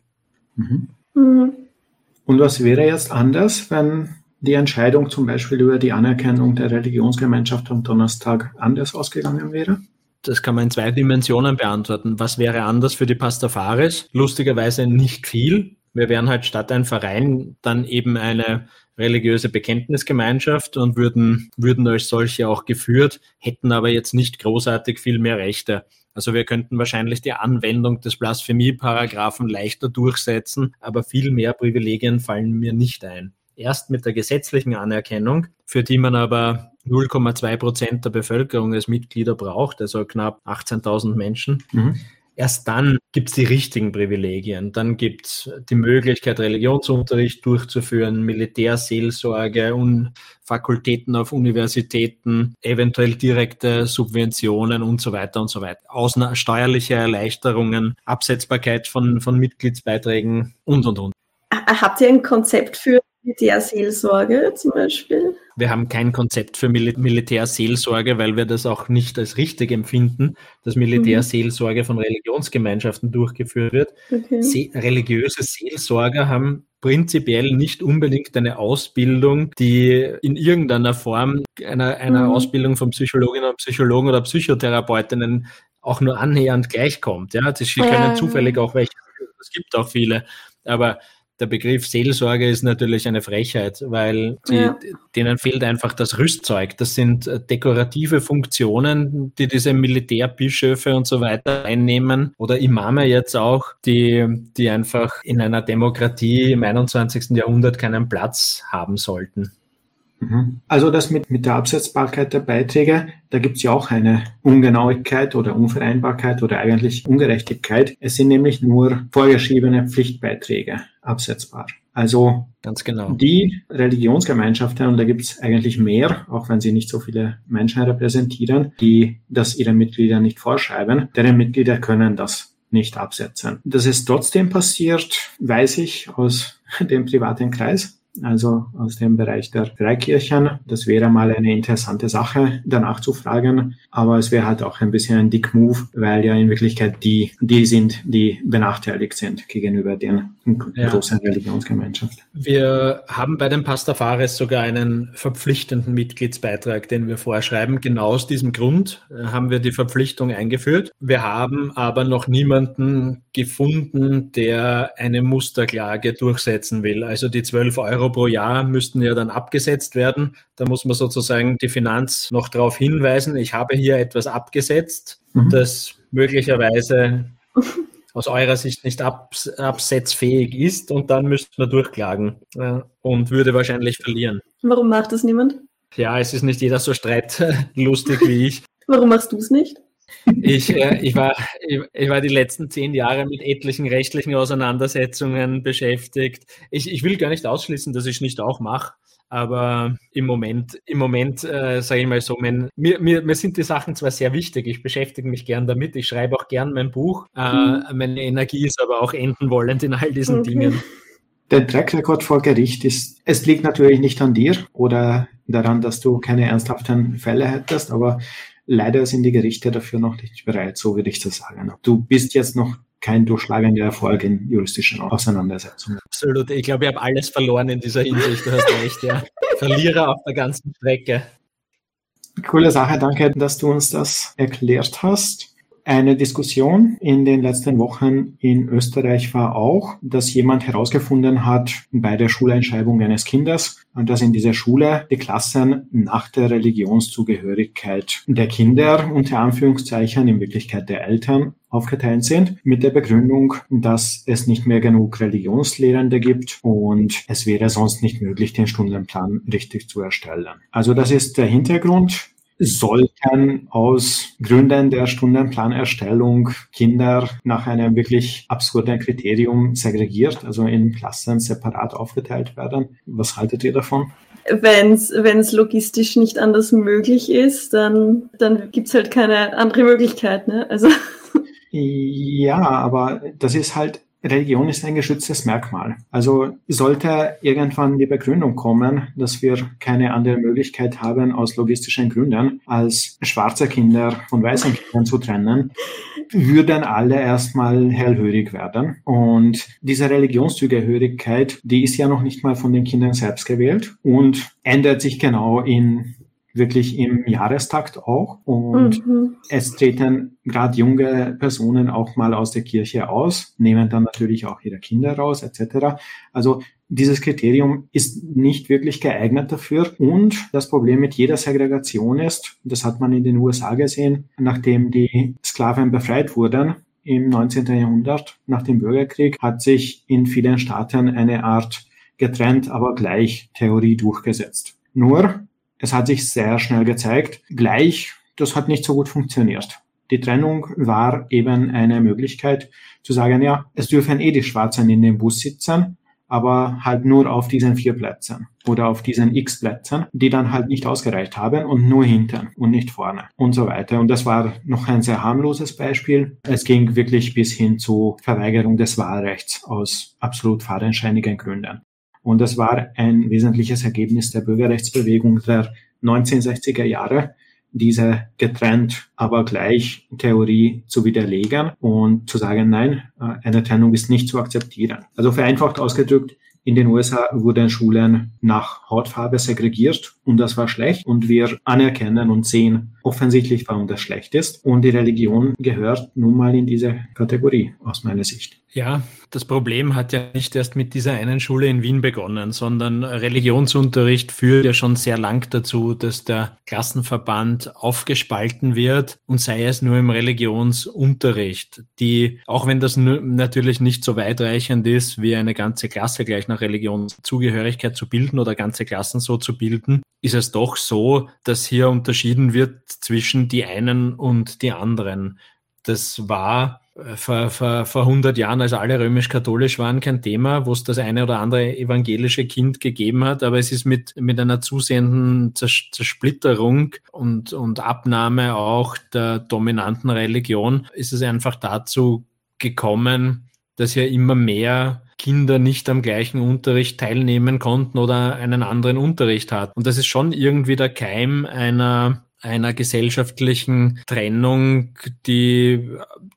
Mhm. Mhm. Und was wäre jetzt anders, wenn die Entscheidung zum Beispiel über die Anerkennung der Religionsgemeinschaft am Donnerstag anders ausgegangen wäre? Das kann man in zwei Dimensionen beantworten. Was wäre anders für die Pastafaris? Lustigerweise nicht viel. Wir wären halt statt ein Verein dann eben eine religiöse Bekenntnisgemeinschaft und würden, würden als solche auch geführt, hätten aber jetzt nicht großartig viel mehr Rechte. Also wir könnten wahrscheinlich die Anwendung des Blasphemie-Paragraphen leichter durchsetzen, aber viel mehr Privilegien fallen mir nicht ein. Erst mit der gesetzlichen Anerkennung, für die man aber 0,2 Prozent der Bevölkerung als Mitglieder braucht, also knapp 18.000 Menschen. Mhm. Erst dann gibt es die richtigen Privilegien. Dann gibt es die Möglichkeit, Religionsunterricht durchzuführen, Militärseelsorge und Fakultäten auf Universitäten, eventuell direkte Subventionen und so weiter und so weiter. Ausna steuerliche Erleichterungen, Absetzbarkeit von, von Mitgliedsbeiträgen und, und, und. Habt ihr ein Konzept für Militärseelsorge zum Beispiel? Wir haben kein Konzept für Mil Militärseelsorge, weil wir das auch nicht als richtig empfinden, dass Militärseelsorge von Religionsgemeinschaften durchgeführt wird. Okay. Se religiöse Seelsorger haben prinzipiell nicht unbedingt eine Ausbildung, die in irgendeiner Form einer, einer mhm. Ausbildung von Psychologinnen und Psychologen oder Psychotherapeutinnen auch nur annähernd gleichkommt. Ja, das können ja. zufällig auch welche, es gibt auch viele, aber der Begriff Seelsorge ist natürlich eine Frechheit, weil die, ja. denen fehlt einfach das Rüstzeug. Das sind äh, dekorative Funktionen, die diese Militärbischöfe und so weiter einnehmen oder Imame jetzt auch, die, die einfach in einer Demokratie im 21. Jahrhundert keinen Platz haben sollten. Mhm. Also das mit, mit der Absetzbarkeit der Beiträge, da gibt es ja auch eine Ungenauigkeit oder Unvereinbarkeit oder eigentlich Ungerechtigkeit. Es sind nämlich nur vorgeschriebene Pflichtbeiträge absetzbar. Also Ganz genau. die Religionsgemeinschaften, und da gibt es eigentlich mehr, auch wenn sie nicht so viele Menschen repräsentieren, die das ihren Mitgliedern nicht vorschreiben, deren Mitglieder können das nicht absetzen. Dass es trotzdem passiert, weiß ich aus [laughs] dem privaten Kreis also aus dem Bereich der Freikirchen. Das wäre mal eine interessante Sache, danach zu fragen. Aber es wäre halt auch ein bisschen ein Dick Move, weil ja in Wirklichkeit die, die sind, die benachteiligt sind gegenüber den ja. großen Religionsgemeinschaft. Wir haben bei den Pastafares sogar einen verpflichtenden Mitgliedsbeitrag, den wir vorschreiben. Genau aus diesem Grund äh, haben wir die Verpflichtung eingeführt. Wir haben aber noch niemanden gefunden, der eine Musterklage durchsetzen will. Also die 12 Euro pro Jahr müssten ja dann abgesetzt werden. Da muss man sozusagen die Finanz noch darauf hinweisen, ich habe hier etwas abgesetzt, mhm. das möglicherweise aus eurer Sicht nicht abs absetzfähig ist und dann müsste man durchklagen ja, und würde wahrscheinlich verlieren. Warum macht das niemand? Ja, es ist nicht jeder so streitlustig wie ich. Warum machst du es nicht? Ich, äh, ich, war, ich, ich, war die letzten zehn Jahre mit etlichen rechtlichen Auseinandersetzungen beschäftigt. Ich, ich will gar nicht ausschließen, dass ich es nicht auch mache. Aber im Moment, im Moment, äh, sage ich mal so, mein, mir, mir, mir sind die Sachen zwar sehr wichtig, ich beschäftige mich gern damit, ich schreibe auch gern mein Buch. Äh, mhm. Meine Energie ist aber auch enden wollend in all diesen okay. Dingen. Der Track Record vor Gericht ist, es liegt natürlich nicht an dir oder daran, dass du keine ernsthaften Fälle hättest, aber leider sind die Gerichte dafür noch nicht bereit, so würde ich das sagen. Du bist jetzt noch kein durchschlagender Erfolg in juristischen Auseinandersetzungen. Absolut. Ich glaube, ich habe alles verloren in dieser Hinsicht. Du hast recht, ja. Verlierer auf der ganzen Strecke. Coole Sache. Danke, dass du uns das erklärt hast. Eine Diskussion in den letzten Wochen in Österreich war auch, dass jemand herausgefunden hat bei der Schuleinschreibung eines Kindes, dass in dieser Schule die Klassen nach der Religionszugehörigkeit der Kinder unter Anführungszeichen in Wirklichkeit der Eltern aufgeteilt sind, mit der Begründung, dass es nicht mehr genug Religionslehrende gibt und es wäre sonst nicht möglich, den Stundenplan richtig zu erstellen. Also das ist der Hintergrund sollten aus Gründen der Stundenplanerstellung Kinder nach einem wirklich absurden Kriterium segregiert, also in Klassen separat aufgeteilt werden. Was haltet ihr davon? Wenn es logistisch nicht anders möglich ist, dann, dann gibt's halt keine andere Möglichkeit. Ne? Also. Ja, aber das ist halt Religion ist ein geschütztes Merkmal. Also sollte irgendwann die Begründung kommen, dass wir keine andere Möglichkeit haben, aus logistischen Gründen, als schwarze Kinder von weißen Kindern zu trennen, würden alle erstmal hellhörig werden. Und diese Religionszugehörigkeit, die ist ja noch nicht mal von den Kindern selbst gewählt und ändert sich genau in wirklich im Jahrestakt auch. Und mhm. es treten gerade junge Personen auch mal aus der Kirche aus, nehmen dann natürlich auch ihre Kinder raus, etc. Also dieses Kriterium ist nicht wirklich geeignet dafür. Und das Problem mit jeder Segregation ist, das hat man in den USA gesehen, nachdem die Sklaven befreit wurden, im 19. Jahrhundert nach dem Bürgerkrieg hat sich in vielen Staaten eine Art getrennt, aber gleich Theorie durchgesetzt. Nur es hat sich sehr schnell gezeigt, gleich, das hat nicht so gut funktioniert. Die Trennung war eben eine Möglichkeit zu sagen, ja, es dürfen eh die Schwarzen in dem Bus sitzen, aber halt nur auf diesen vier Plätzen oder auf diesen X Plätzen, die dann halt nicht ausgereicht haben und nur hinten und nicht vorne und so weiter. Und das war noch ein sehr harmloses Beispiel. Es ging wirklich bis hin zu Verweigerung des Wahlrechts aus absolut fadenscheinigen Gründen. Und das war ein wesentliches Ergebnis der Bürgerrechtsbewegung der 1960er Jahre, diese getrennt, aber gleich Theorie zu widerlegen und zu sagen, nein, äh, eine Trennung ist nicht zu akzeptieren. Also vereinfacht ausgedrückt, in den USA wurden Schulen nach Hautfarbe segregiert und das war schlecht und wir anerkennen und sehen offensichtlich, warum das schlecht ist und die Religion gehört nun mal in diese Kategorie aus meiner Sicht. Ja, das Problem hat ja nicht erst mit dieser einen Schule in Wien begonnen, sondern Religionsunterricht führt ja schon sehr lang dazu, dass der Klassenverband aufgespalten wird und sei es nur im Religionsunterricht, die, auch wenn das natürlich nicht so weitreichend ist, wie eine ganze Klasse gleich nach Religionszugehörigkeit zu bilden oder ganze Klassen so zu bilden, ist es doch so, dass hier unterschieden wird zwischen die einen und die anderen. Das war vor, vor, vor 100 Jahren, als alle römisch-katholisch waren, kein Thema, wo es das eine oder andere evangelische Kind gegeben hat, aber es ist mit, mit einer zusehenden Zersplitterung und, und Abnahme auch der dominanten Religion, ist es einfach dazu gekommen, dass ja immer mehr Kinder nicht am gleichen Unterricht teilnehmen konnten oder einen anderen Unterricht hatten. Und das ist schon irgendwie der Keim einer einer gesellschaftlichen Trennung, die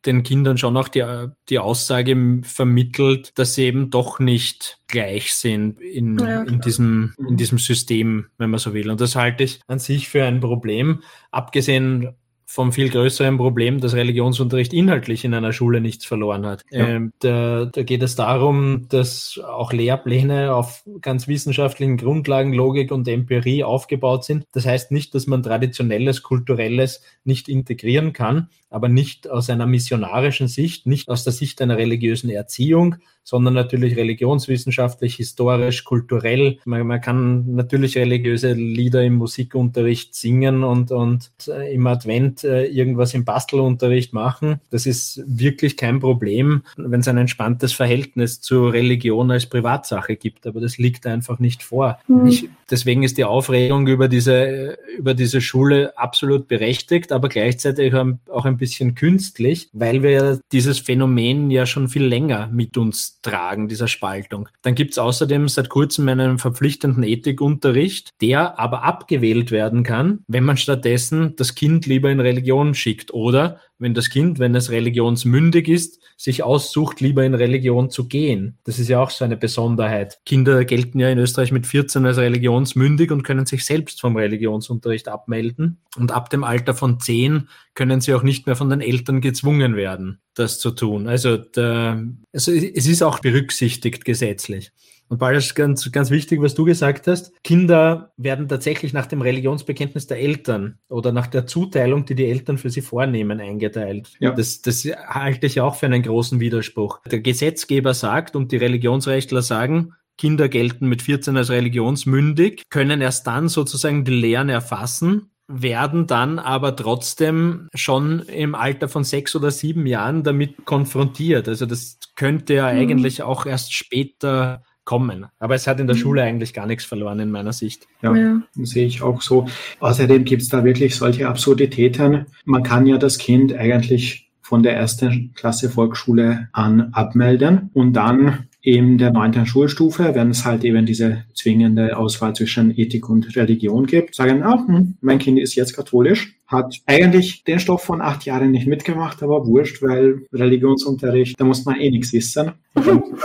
den Kindern schon auch die, die Aussage vermittelt, dass sie eben doch nicht gleich sind in, ja, in, diesem, in diesem System, wenn man so will. Und das halte ich an sich für ein Problem, abgesehen vom viel größeren Problem, dass Religionsunterricht inhaltlich in einer Schule nichts verloren hat. Ja. Ähm, da, da geht es darum, dass auch Lehrpläne auf ganz wissenschaftlichen Grundlagen, Logik und Empirie aufgebaut sind. Das heißt nicht, dass man traditionelles, kulturelles nicht integrieren kann, aber nicht aus einer missionarischen Sicht, nicht aus der Sicht einer religiösen Erziehung, sondern natürlich religionswissenschaftlich, historisch, kulturell. Man, man kann natürlich religiöse Lieder im Musikunterricht singen und, und äh, im Advent äh, irgendwas im Bastelunterricht machen. Das ist wirklich kein Problem, wenn es ein entspanntes Verhältnis zur Religion als Privatsache gibt. Aber das liegt einfach nicht vor. Mhm. Ich, deswegen ist die Aufregung über diese, über diese Schule absolut berechtigt, aber gleichzeitig auch ein bisschen künstlich, weil wir dieses Phänomen ja schon viel länger mit uns tragen, dieser Spaltung. Dann gibt es außerdem seit kurzem einen verpflichtenden Ethikunterricht, der aber abgewählt werden kann, wenn man stattdessen das Kind lieber in Religion schickt oder wenn das Kind, wenn es religionsmündig ist, sich aussucht, lieber in Religion zu gehen. Das ist ja auch so eine Besonderheit. Kinder gelten ja in Österreich mit 14 als religionsmündig und können sich selbst vom Religionsunterricht abmelden. Und ab dem Alter von 10 können sie auch nicht mehr von den Eltern gezwungen werden, das zu tun. Also, der, also es ist auch berücksichtigt gesetzlich. Und beides ganz, ganz wichtig, was du gesagt hast. Kinder werden tatsächlich nach dem Religionsbekenntnis der Eltern oder nach der Zuteilung, die die Eltern für sie vornehmen, eingeteilt. Ja. Das, das halte ich auch für einen großen Widerspruch. Der Gesetzgeber sagt und die Religionsrechtler sagen, Kinder gelten mit 14 als religionsmündig, können erst dann sozusagen die Lehren erfassen werden dann aber trotzdem schon im Alter von sechs oder sieben Jahren damit konfrontiert. Also das könnte ja mhm. eigentlich auch erst später kommen. Aber es hat in der mhm. Schule eigentlich gar nichts verloren in meiner Sicht. Ja, ja. sehe ich auch so. Außerdem gibt es da wirklich solche Absurditäten. Man kann ja das Kind eigentlich von der ersten Klasse Volksschule an abmelden und dann in der neunten Schulstufe, wenn es halt eben diese zwingende Auswahl zwischen Ethik und Religion gibt, sagen, ah, hm, mein Kind ist jetzt katholisch, hat eigentlich den Stoff von acht Jahren nicht mitgemacht, aber wurscht, weil Religionsunterricht, da muss man eh nichts wissen,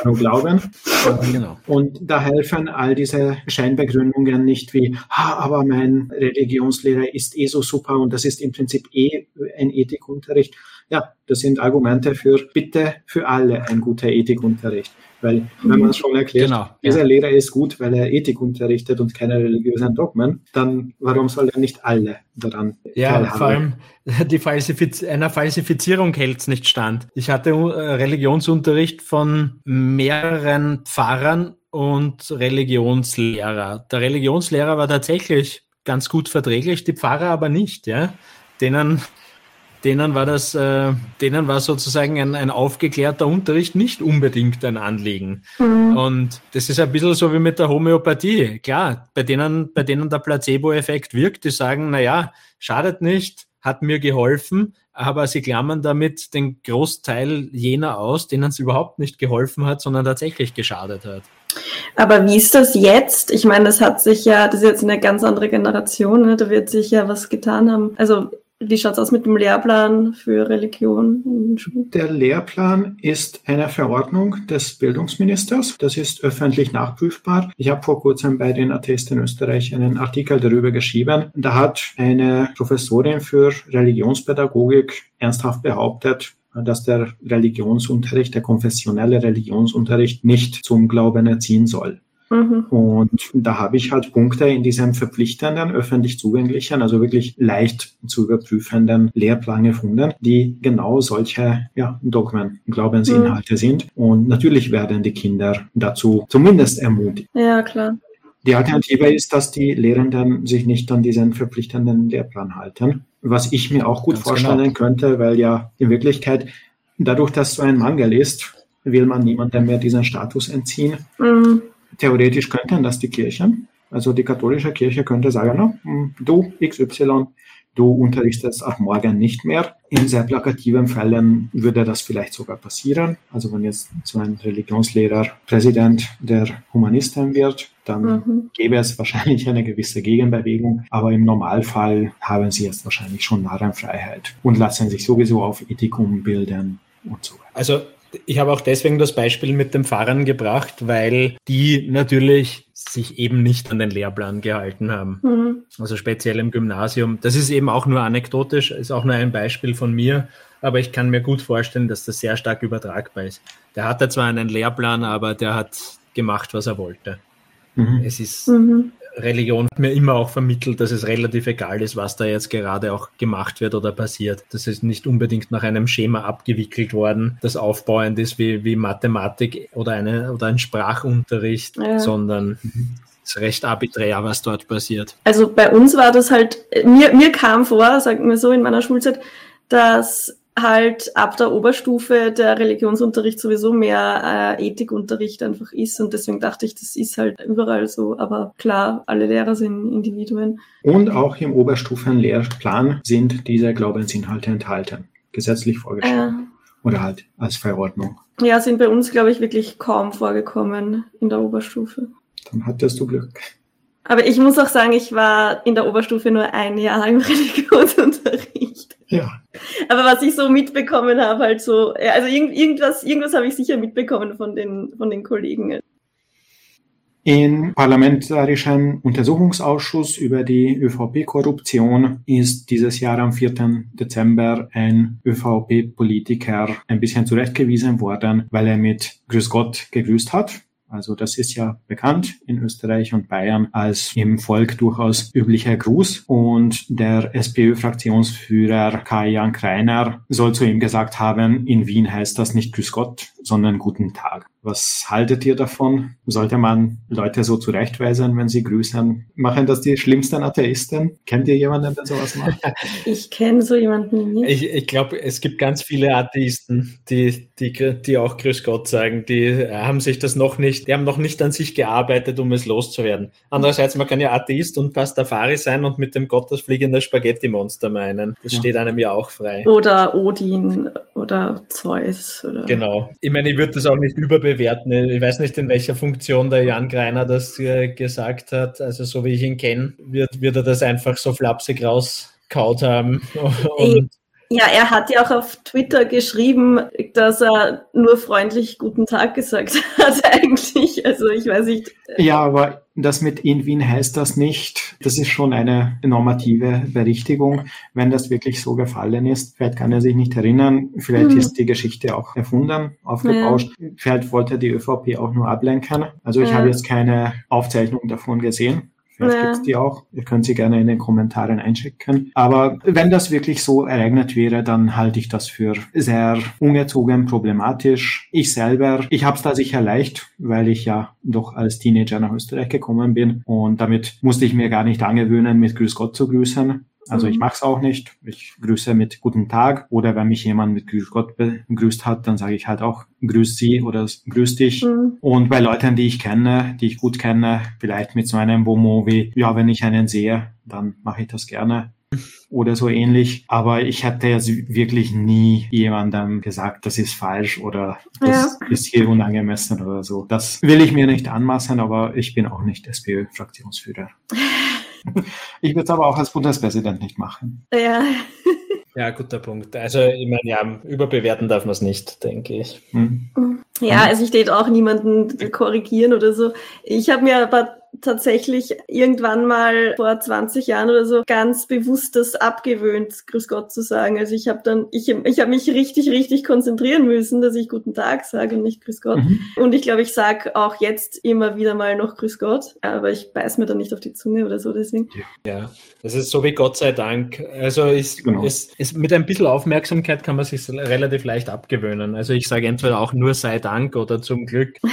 nur glauben. [laughs] Genau. Und da helfen all diese Scheinbegründungen nicht wie, ah, aber mein Religionslehrer ist eh so super und das ist im Prinzip eh ein Ethikunterricht. Ja, das sind Argumente für bitte für alle ein guter Ethikunterricht. Weil, wenn man es schon erklärt, genau, dieser ja. Lehrer ist gut, weil er Ethik unterrichtet und keine religiösen Dogmen, dann warum soll er nicht alle daran Ja, teilhaben? vor allem die Falsifiz einer Falsifizierung hält es nicht stand. Ich hatte äh, Religionsunterricht von mehreren Pfarrern und Religionslehrer. Der Religionslehrer war tatsächlich ganz gut verträglich, die Pfarrer aber nicht, ja. Denen denen war das, äh, denen war sozusagen ein, ein aufgeklärter Unterricht nicht unbedingt ein Anliegen. Mhm. Und das ist ein bisschen so wie mit der Homöopathie. Klar, bei denen, bei denen der Placebo-Effekt wirkt, die sagen, na ja, schadet nicht, hat mir geholfen, aber sie klammern damit den Großteil jener aus, denen es überhaupt nicht geholfen hat, sondern tatsächlich geschadet hat. Aber wie ist das jetzt? Ich meine, das hat sich ja, das ist jetzt eine ganz andere Generation, ne? da wird sich ja was getan haben. Also wie schaut es aus mit dem Lehrplan für Religion? Der Lehrplan ist eine Verordnung des Bildungsministers. Das ist öffentlich nachprüfbar. Ich habe vor kurzem bei den Attesten Österreich einen Artikel darüber geschrieben. Da hat eine Professorin für Religionspädagogik ernsthaft behauptet, dass der Religionsunterricht, der konfessionelle Religionsunterricht nicht zum Glauben erziehen soll. Mhm. Und da habe ich halt Punkte in diesem verpflichtenden, öffentlich zugänglichen, also wirklich leicht zu überprüfenden Lehrplan gefunden, die genau solche ja, Dogmen, Glaubensinhalte mhm. sind. Und natürlich werden die Kinder dazu zumindest ermutigt. Ja, klar. Die Alternative ist, dass die Lehrenden sich nicht an diesen verpflichtenden Lehrplan halten, was ich mir auch gut Ganz vorstellen genau. könnte, weil ja in Wirklichkeit dadurch, dass so ein Mangel ist, will man niemandem mehr diesen Status entziehen. Mhm theoretisch könnten das die Kirchen. Also die katholische Kirche könnte sagen, no, hm, du XY, du unterrichtest ab morgen nicht mehr. In sehr plakativen Fällen würde das vielleicht sogar passieren. Also wenn jetzt so ein Religionslehrer Präsident der Humanisten wird, dann mhm. gäbe es wahrscheinlich eine gewisse Gegenbewegung. Aber im Normalfall haben sie jetzt wahrscheinlich schon Narrenfreiheit und lassen sich sowieso auf Ethik umbilden und so weiter. Also ich habe auch deswegen das Beispiel mit den Fahrern gebracht, weil die natürlich sich eben nicht an den Lehrplan gehalten haben. Mhm. Also speziell im Gymnasium. Das ist eben auch nur anekdotisch, ist auch nur ein Beispiel von mir, aber ich kann mir gut vorstellen, dass das sehr stark übertragbar ist. Der hatte zwar einen Lehrplan, aber der hat gemacht, was er wollte. Mhm. Es ist, mhm. Religion hat mir immer auch vermittelt, dass es relativ egal ist, was da jetzt gerade auch gemacht wird oder passiert. Das ist nicht unbedingt nach einem Schema abgewickelt worden, das aufbauend ist wie, wie Mathematik oder, eine, oder ein Sprachunterricht, ja. sondern es ist recht arbiträr, was dort passiert. Also bei uns war das halt, mir, mir kam vor, sagen wir so, in meiner Schulzeit, dass halt ab der Oberstufe der Religionsunterricht sowieso mehr äh, Ethikunterricht einfach ist und deswegen dachte ich, das ist halt überall so, aber klar, alle Lehrer sind Individuen. Und auch im Oberstufenlehrplan sind diese Glaubensinhalte enthalten, gesetzlich vorgeschrieben äh, oder halt als Verordnung. Ja, sind bei uns, glaube ich, wirklich kaum vorgekommen in der Oberstufe. Dann hattest du Glück. Aber ich muss auch sagen, ich war in der Oberstufe nur ein Jahr im [laughs] Religionsunterricht. Ja. Aber was ich so mitbekommen habe, halt so, also irgendwas, irgendwas habe ich sicher mitbekommen von den, von den Kollegen. Im Parlamentarischen Untersuchungsausschuss über die ÖVP-Korruption ist dieses Jahr am 4. Dezember ein ÖVP-Politiker ein bisschen zurechtgewiesen worden, weil er mit Grüß Gott gegrüßt hat. Also das ist ja bekannt in Österreich und Bayern als im Volk durchaus üblicher Gruß. Und der SPÖ-Fraktionsführer Kai-Jan Kreiner soll zu ihm gesagt haben, in Wien heißt das nicht Grüß Gott, sondern Guten Tag. Was haltet ihr davon? Sollte man Leute so zurechtweisen, wenn sie grüßen? Machen das die schlimmsten Atheisten? Kennt ihr jemanden, der sowas macht? [laughs] Ich kenne so jemanden nicht. Ich, ich glaube, es gibt ganz viele Atheisten, die, die, die auch Grüß Gott sagen. Die haben sich das noch nicht, die haben noch nicht an sich gearbeitet, um es loszuwerden. Andererseits, man kann ja Atheist und Pastafari sein und mit dem Gott das fliegende Spaghetti-Monster meinen. Das ja. steht einem ja auch frei. Oder Odin oder Zeus. Oder genau. Ich meine, ich würde das auch nicht überbewerten bewerten. Ich weiß nicht, in welcher Funktion der Jan Greiner das äh, gesagt hat. Also so wie ich ihn kenne, wird, wird er das einfach so flapsig rauskaut haben. [laughs] Und ja, er hat ja auch auf Twitter geschrieben, dass er nur freundlich guten Tag gesagt [laughs] hat eigentlich. Also ich weiß nicht. Ja, aber das mit in Wien heißt das nicht. Das ist schon eine normative Berichtigung. Wenn das wirklich so gefallen ist, vielleicht kann er sich nicht erinnern. Vielleicht hm. ist die Geschichte auch erfunden, aufgebauscht. Ja. Vielleicht wollte die ÖVP auch nur ablenken. Also ich ja. habe jetzt keine Aufzeichnung davon gesehen. Vielleicht gibt's die auch. Ihr könnt sie gerne in den Kommentaren einschicken. Aber wenn das wirklich so ereignet wäre, dann halte ich das für sehr ungezogen problematisch. Ich selber, ich habe es da sicher leicht, weil ich ja doch als Teenager nach Österreich gekommen bin und damit musste ich mir gar nicht angewöhnen, mit Grüß Gott zu grüßen. Also ich mhm. mache es auch nicht. Ich grüße mit Guten Tag oder wenn mich jemand mit Grüß Gott begrüßt hat, dann sage ich halt auch Grüß Sie oder Grüß dich. Mhm. Und bei Leuten, die ich kenne, die ich gut kenne, vielleicht mit so einem Bomo wie, ja, wenn ich einen sehe, dann mache ich das gerne [laughs] oder so ähnlich. Aber ich hätte jetzt wirklich nie jemandem gesagt, das ist falsch oder das ja. ist hier unangemessen oder so. Das will ich mir nicht anmaßen, aber ich bin auch nicht SPÖ-Fraktionsführer. [laughs] Ich würde es aber auch als Bundespräsident nicht machen. Ja. Ja, guter Punkt. Also, ich meine, ja, überbewerten darf man es nicht, denke ich. Hm. Ja, also ich steht auch niemanden korrigieren oder so. Ich habe mir aber tatsächlich irgendwann mal vor 20 Jahren oder so ganz bewusst das abgewöhnt, Grüß Gott zu sagen. Also ich habe dann, ich, ich habe mich richtig, richtig konzentrieren müssen, dass ich Guten Tag sage und nicht Grüß Gott. Mhm. Und ich glaube, ich sage auch jetzt immer wieder mal noch Grüß Gott, aber ich beiß mir dann nicht auf die Zunge oder so deswegen. Ja, das ist so wie Gott sei Dank. Also ist, genau. ist, ist mit ein bisschen Aufmerksamkeit kann man sich relativ leicht abgewöhnen. Also ich sage entweder auch nur sei Dank oder zum Glück. [laughs]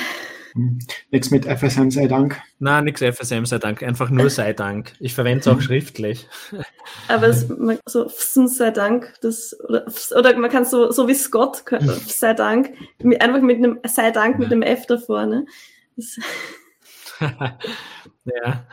Hm. Nichts mit FSM sei Dank. Nein, nichts FSM sei Dank. Einfach nur sei Dank. Ich verwende es auch hm. schriftlich. Aber es, so sei Dank, das, oder, oder man kann so, so wie Scott, sei Dank, einfach mit einem sei Dank mit einem F davor, ne? [laughs] ja.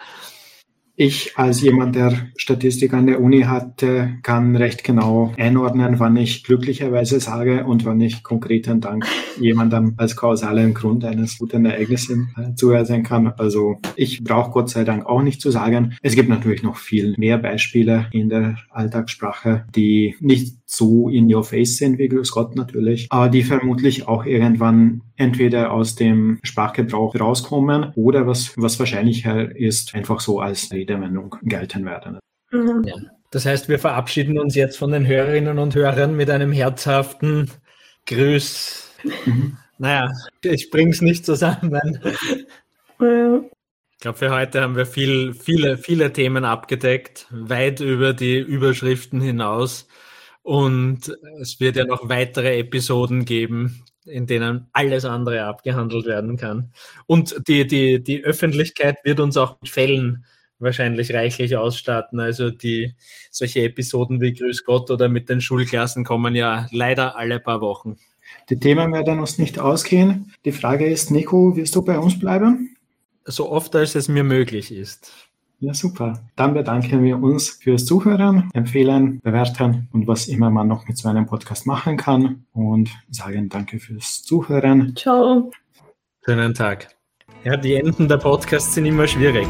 Ich als jemand, der Statistik an der Uni hatte, kann recht genau einordnen, wann ich glücklicherweise sage und wann ich konkreten Dank jemandem als kausalen Grund eines guten Ereignisses äh, zuhören kann. Also ich brauche Gott sei Dank auch nicht zu sagen. Es gibt natürlich noch viel mehr Beispiele in der Alltagssprache, die nicht so in your face sind wie Grüß Gott natürlich, aber die vermutlich auch irgendwann entweder aus dem Sprachgebrauch rauskommen oder was, was wahrscheinlicher ist, einfach so als Redewendung gelten werden. Mhm. Ja. Das heißt, wir verabschieden uns jetzt von den Hörerinnen und Hörern mit einem herzhaften Grüß. Mhm. Naja, ich bring's nicht zusammen. Ich glaube, für heute haben wir viel, viele, viele Themen abgedeckt, weit über die Überschriften hinaus. Und es wird ja noch weitere Episoden geben, in denen alles andere abgehandelt werden kann. Und die, die, die Öffentlichkeit wird uns auch mit Fällen wahrscheinlich reichlich ausstatten. Also die solche Episoden wie Grüß Gott oder mit den Schulklassen kommen ja leider alle paar Wochen. Die Themen werden uns nicht ausgehen. Die Frage ist, Nico, wirst du bei uns bleiben? So oft, als es mir möglich ist. Ja, super. Dann bedanken wir uns fürs Zuhören, empfehlen, bewerten und was immer man noch mit so einem Podcast machen kann und sagen danke fürs Zuhören. Ciao. Schönen Tag. Ja, die Enden der Podcasts sind immer schwierig.